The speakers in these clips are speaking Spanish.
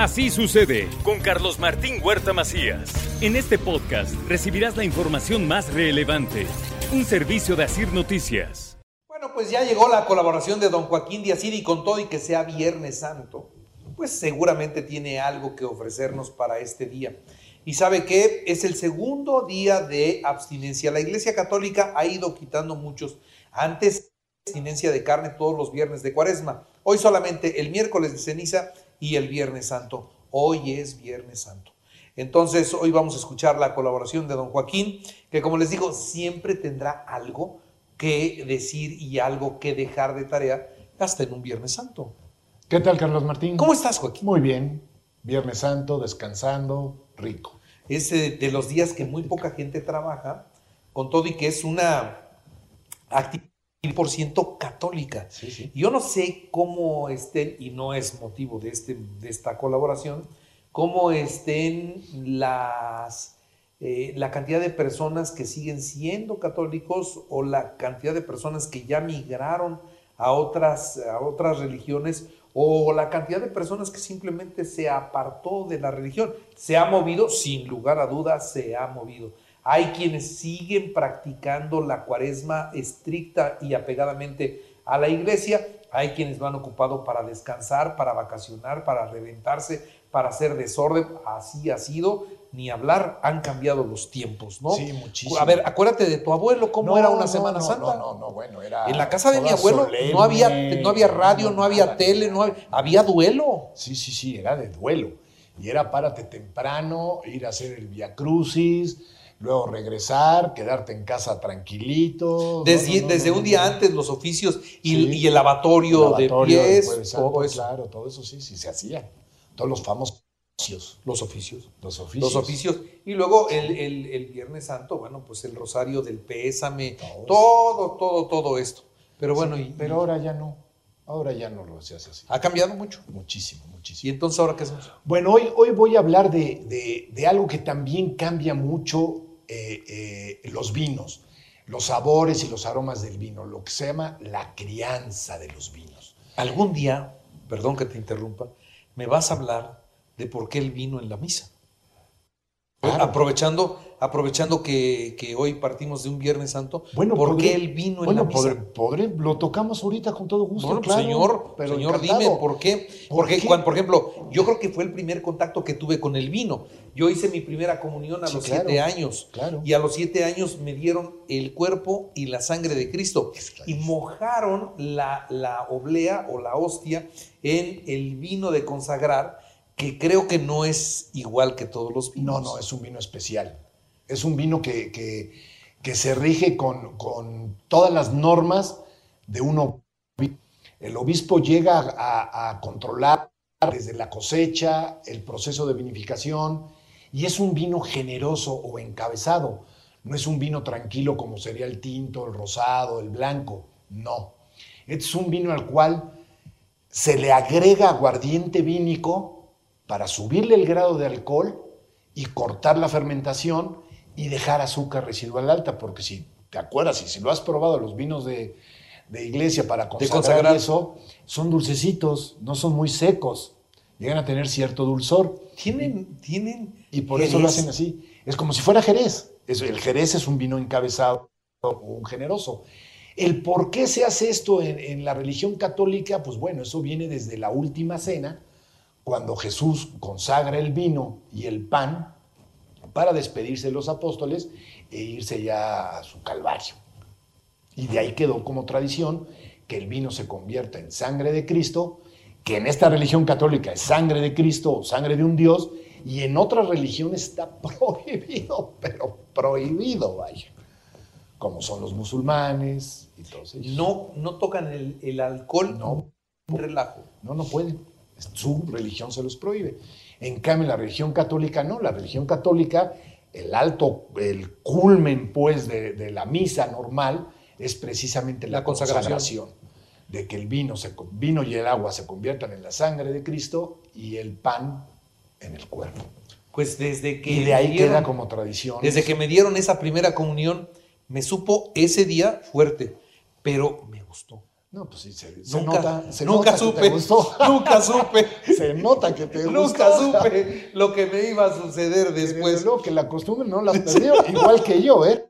Así sucede con Carlos Martín Huerta Macías. En este podcast recibirás la información más relevante. Un servicio de Asir Noticias. Bueno, pues ya llegó la colaboración de don Joaquín Díaz y con todo y que sea Viernes Santo, pues seguramente tiene algo que ofrecernos para este día. Y sabe que es el segundo día de abstinencia. La Iglesia Católica ha ido quitando muchos. Antes, abstinencia de carne todos los viernes de cuaresma. Hoy solamente el miércoles de ceniza y el Viernes Santo. Hoy es Viernes Santo. Entonces, hoy vamos a escuchar la colaboración de don Joaquín, que como les digo, siempre tendrá algo que decir y algo que dejar de tarea hasta en un Viernes Santo. ¿Qué tal, Carlos Martín? ¿Cómo estás, Joaquín? Muy bien. Viernes Santo, descansando, rico. Es de, los días que muy poca gente trabaja, con todo y que es una actividad por ciento católica. Sí, sí. Yo no sé cómo estén, y no es motivo de, este, de esta colaboración, cómo estén las, eh, la cantidad de personas que siguen siendo católicos o la cantidad de personas que ya migraron a otras, a otras religiones o la cantidad de personas que simplemente se apartó de la religión. Se ha movido, sin lugar a dudas, se ha movido. Hay quienes siguen practicando la cuaresma estricta y apegadamente a la iglesia. Hay quienes van ocupado para descansar, para vacacionar, para reventarse, para hacer desorden. Así ha sido. Ni hablar, han cambiado los tiempos, ¿no? Sí, muchísimo. A ver, acuérdate de tu abuelo, cómo No, era una no, Semana no, Santa. No, no, no, bueno, era. En la casa de mi abuelo solemne, no había, no había radio, no había tele, no había, había duelo. Sí, sí, sí, era de duelo. Y era párate temprano, ir a hacer el Via Crucis, luego regresar, quedarte en casa tranquilito. Desde, no, no, desde no, un día antes, los oficios y, Sí. y el lavatorio, Lavatorio de pies, Santo, todo eso. Claro, todo eso sí, sí se hacía. Todos los famosos oficios. Los oficios. Los oficios. Los oficios. Y luego el, el- el Viernes Santo, bueno, pues el rosario del pésame, Todo todo, todo, todo esto. Pero bueno, Sí, y, pero ahora ya no. Ahora ya no lo se hace así. ha cambiado mucho. Muchísimo, Y muchísimo. entonces, ¿ahora qué hacemos? Bueno, hoy, hoy voy a hablar de, de- de algo que también cambia mucho eh, eh, los vinos, los sabores y los aromas del vino, lo que se llama la crianza de los vinos. Algún día, perdón que te interrumpa, me vas a hablar de por qué el vino en la misa. Claro. Aprovechando, aprovechando que, que hoy partimos de un Viernes Santo, Bueno, ¿por podré- qué el vino en bueno, la misa? podré- podré- lo tocamos ahorita con todo gusto. Bueno, pues, claro, señor, pero señor, encantado. dime por qué. ¿Por Porque, qué? cuando, por ejemplo, yo creo que fue el primer contacto que tuve con el vino. Yo hice mi primera comunión a Sí, los claro, siete años. claro. Y a los siete años me dieron el cuerpo y la sangre de Cristo. Y mojaron la, la oblea o la hostia en el vino de consagrar, que creo que no es igual que todos los vinos. No, no, es un vino especial. Es un vino que, que- se rige con, con todas las normas de un obispo. El obispo llega a, a controlar desde la cosecha, el proceso de vinificación, y es un vino generoso o encabezado. No es un vino tranquilo como sería el tinto, el rosado, el blanco. No. Es un vino al cual se le agrega aguardiente vínico para subirle el grado de alcohol y cortar la fermentación y dejar azúcar residual alta, porque si te acuerdas y si lo has probado los vinos de, de iglesia para consagrar, consagrar. eso, son dulcecitos, no son muy secos, llegan a tener cierto dulzor Tienen, tienen. y por eso lo hacen así. Es como si fuera Jerez. Es- el Jerez es un vino encabezado, un generoso. El por qué se hace esto en, en la religión católica, pues bueno, eso viene desde la última cena, cuando Jesús consagra el vino y el pan para despedirse de los apóstoles e irse ya a su calvario. Y de ahí quedó como tradición que el vino se convierta en sangre de Cristo, que en esta religión católica es sangre de Cristo o sangre de un Dios, y en otras religiones está prohibido, pero prohibido, vaya. Como son los musulmanes y todos ellos. No, no tocan el, el alcohol. No. Un relajo. No, no pueden. Su religión se los prohíbe. En cambio, la religión católica no. La religión católica, el alto, el culmen, pues, de, de la misa normal es precisamente la, La consagración. consagración. De que el vino, se, vino y el agua se conviertan en la sangre de Cristo y el pan en el cuerpo. Pues desde que Y de ahí dieron- queda como tradición. Desde que me dieron esa primera comunión, me supo ese día fuerte, pero me gustó. No, pues sí, se, se Nunca, nota. Se nunca nota que supe. te gustó. Nunca supe. se nota que te Nunca gustó. supe lo que me iba a suceder después. luego que la costumbre no la has perdido, igual que yo, ¿eh?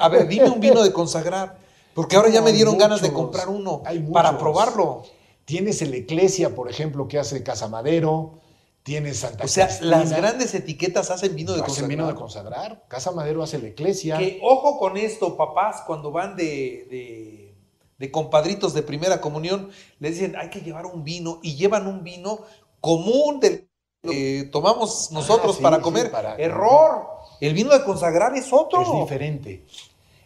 A ver, dime un vino de consagrar. Porque ahora ya me dieron ganas de comprar uno para probarlo. Tienes el Eclesia, por ejemplo, que hace Casa Madero. Tienes Santa O sea, Cristina. las grandes etiquetas hacen vino de Hacen consagrar. vino de consagrar. Casa Madero hace la Eclesia. Que ojo con esto, papás, cuando van de, de, de compadritos de primera comunión, les dicen, hay que llevar un vino y llevan un vino común del que tomamos nosotros Ah, sí, para sí, comer. para- Error. El vino de consagrar es otro. Es diferente.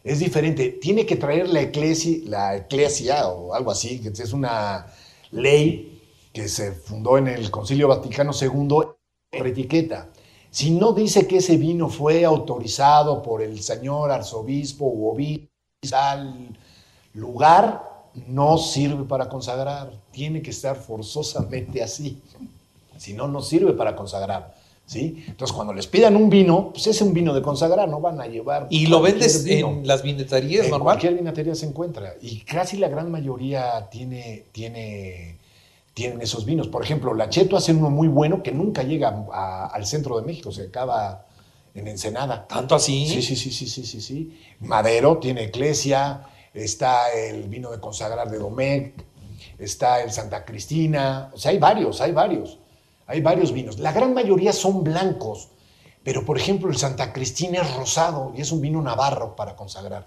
Es diferente. Tiene que traer la eclesia, la eclesia o algo así, que es una ley que se fundó en el Concilio Vaticano II por etiqueta. Si no dice que ese vino fue autorizado por el señor arzobispo u obispo lugar, no sirve para consagrar. Tiene que estar forzosamente así. Si no, no sirve para consagrar. ¿sí? Entonces, cuando les pidan un vino, pues es un vino de consagrar, no van a llevar. Y lo vendes vino. en las vineterías En normal. cualquier vinatería se encuentra. Y casi la gran mayoría tiene, tiene, tienen esos vinos. Por ejemplo, la Cheto hace uno muy bueno que nunca llega a- al centro de México, se acaba en Ensenada. Tanto así. Sí, sí, sí, sí, sí, sí, sí. Madero tiene Eclesia, está el vino de consagrar de Domecq, está el Santa Cristina, o sea, hay varios, hay varios, hay varios vinos. La gran mayoría son blancos, pero por ejemplo el Santa Cristina es rosado y es un vino navarro para consagrar.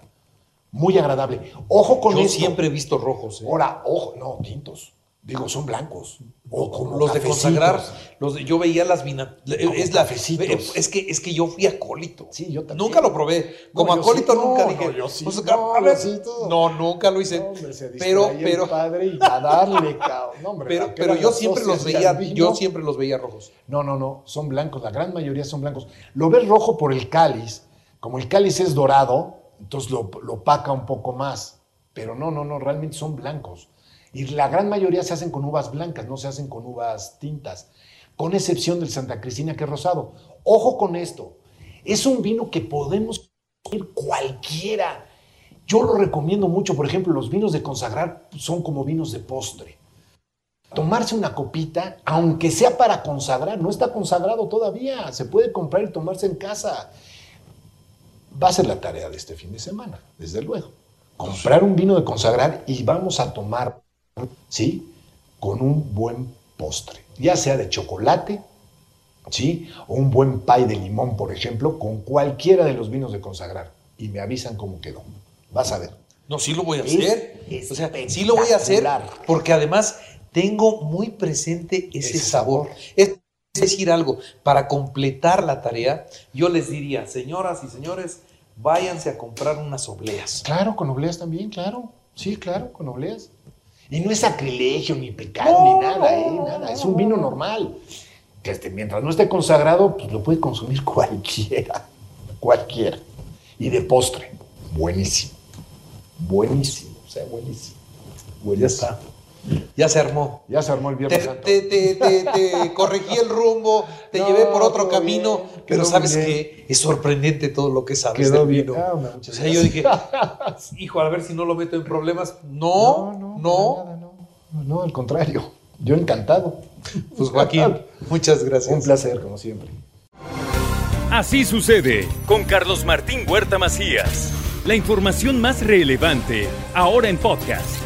Muy agradable. Ojo con Yo esto. siempre he visto rojos. ¿eh? Ahora, ojo, no, tintos. Digo, son blancos. O como los de consagrar, los de- yo veía las vina, es la cafecitos. es que es que yo fui acólito. Sí, yo también. Nunca lo probé. Como No, acólito sí. nunca No, dije. no, yo sí. pues, No, a ver, nunca lo hice. No, hombre, se pero pero padre y a darle, cabrón. No, hombre, pero ¿a qué pero yo siempre los veía, yo siempre los veía rojos. No, no, no, son blancos, la gran mayoría son blancos. Lo ves rojo por el cáliz, como el cáliz es dorado, entonces lo, lo opaca un poco más, pero no, no, no, realmente son blancos. Y la gran mayoría se hacen con uvas blancas, no se hacen con uvas tintas, con excepción del Santa Cristina que es rosado. Ojo con esto, es un vino que podemos consumir cualquiera. Yo lo recomiendo mucho, por ejemplo, los vinos de consagrar son como vinos de postre tomarse una copita, aunque sea para consagrar, no está consagrado todavía, se puede comprar y tomarse en casa. Va a ser la tarea de este fin de semana, desde luego. Comprar un vino de consagrar y vamos a tomar, ¿sí? Con un buen postre, ya sea de chocolate, ¿sí? O un buen pie de limón, por ejemplo, con cualquiera de los vinos de consagrar. Y me avisan cómo quedó. Vas a ver. No, sí lo voy a Es hacer. o sea, sí lo voy a hacer porque además tengo muy presente ese, Ese sabor. sabor. Es decir algo, para completar la tarea, yo les diría, señoras y señores, váyanse a comprar unas obleas. Claro, con obleas también, claro. Sí, claro, con obleas. Y no es sacrilegio, ni pecado, ni nada, ¿eh? Nada. Es un vino normal. Que este, mientras no esté consagrado, pues lo puede consumir cualquiera. Cualquiera. Y de postre. Buenísimo. Buenísimo. O sea, buenísimo. buenísimo. Ya está. Ya se armó. Ya se armó el Te, Viernes Santo. te- te- te- te corregí el rumbo, te No, llevé por otro camino, bien, pero quedó sabes bien. que es sorprendente todo lo que sabes Quedó del bien. vino. Ah, o sea, yo dije, hijo, a ver si no lo meto en problemas. No, no, nada, no. No, al contrario. Yo encantado. Pues Joaquín, muchas gracias. Un placer, como siempre. Así sucede con Carlos Martín Huerta Macías. La información más relevante, ahora en podcast.